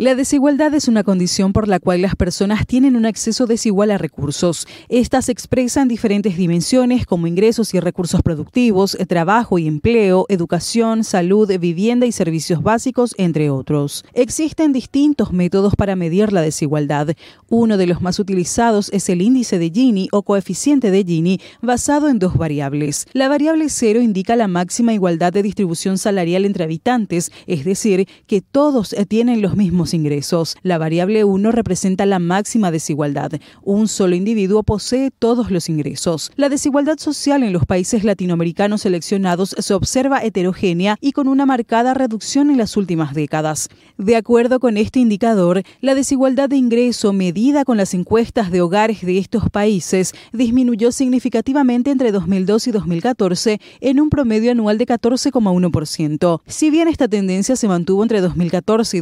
La desigualdad es una condición por la cual las personas tienen un acceso desigual a recursos. Estas se expresan en diferentes dimensiones como ingresos y recursos productivos, trabajo y empleo, educación, salud, vivienda y servicios básicos, entre otros. Existen distintos métodos para medir la desigualdad. Uno de los más utilizados es el índice de Gini o coeficiente de Gini, basado en dos variables. La variable cero indica la máxima igualdad de distribución salarial entre habitantes, es decir, que todos tienen los mismos ingresos. La variable 1 representa la máxima desigualdad. Un solo individuo posee todos los ingresos. La desigualdad social en los países latinoamericanos seleccionados se observa heterogénea y con una marcada reducción en las últimas décadas. De acuerdo con este indicador, la desigualdad de ingreso medida con las encuestas de hogares de estos países disminuyó significativamente entre 2002 y 2014 en un promedio anual de 14,1%. Si bien esta tendencia se mantuvo entre 2014 y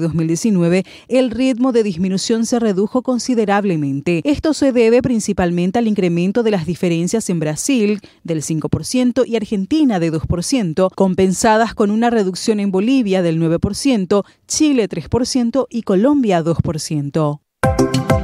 2019, el ritmo de disminución se redujo considerablemente. Esto se debe principalmente al incremento de las diferencias en Brasil del 5% y Argentina de 2%, compensadas con una reducción en Bolivia del 9%, Chile 3% y Colombia 2%.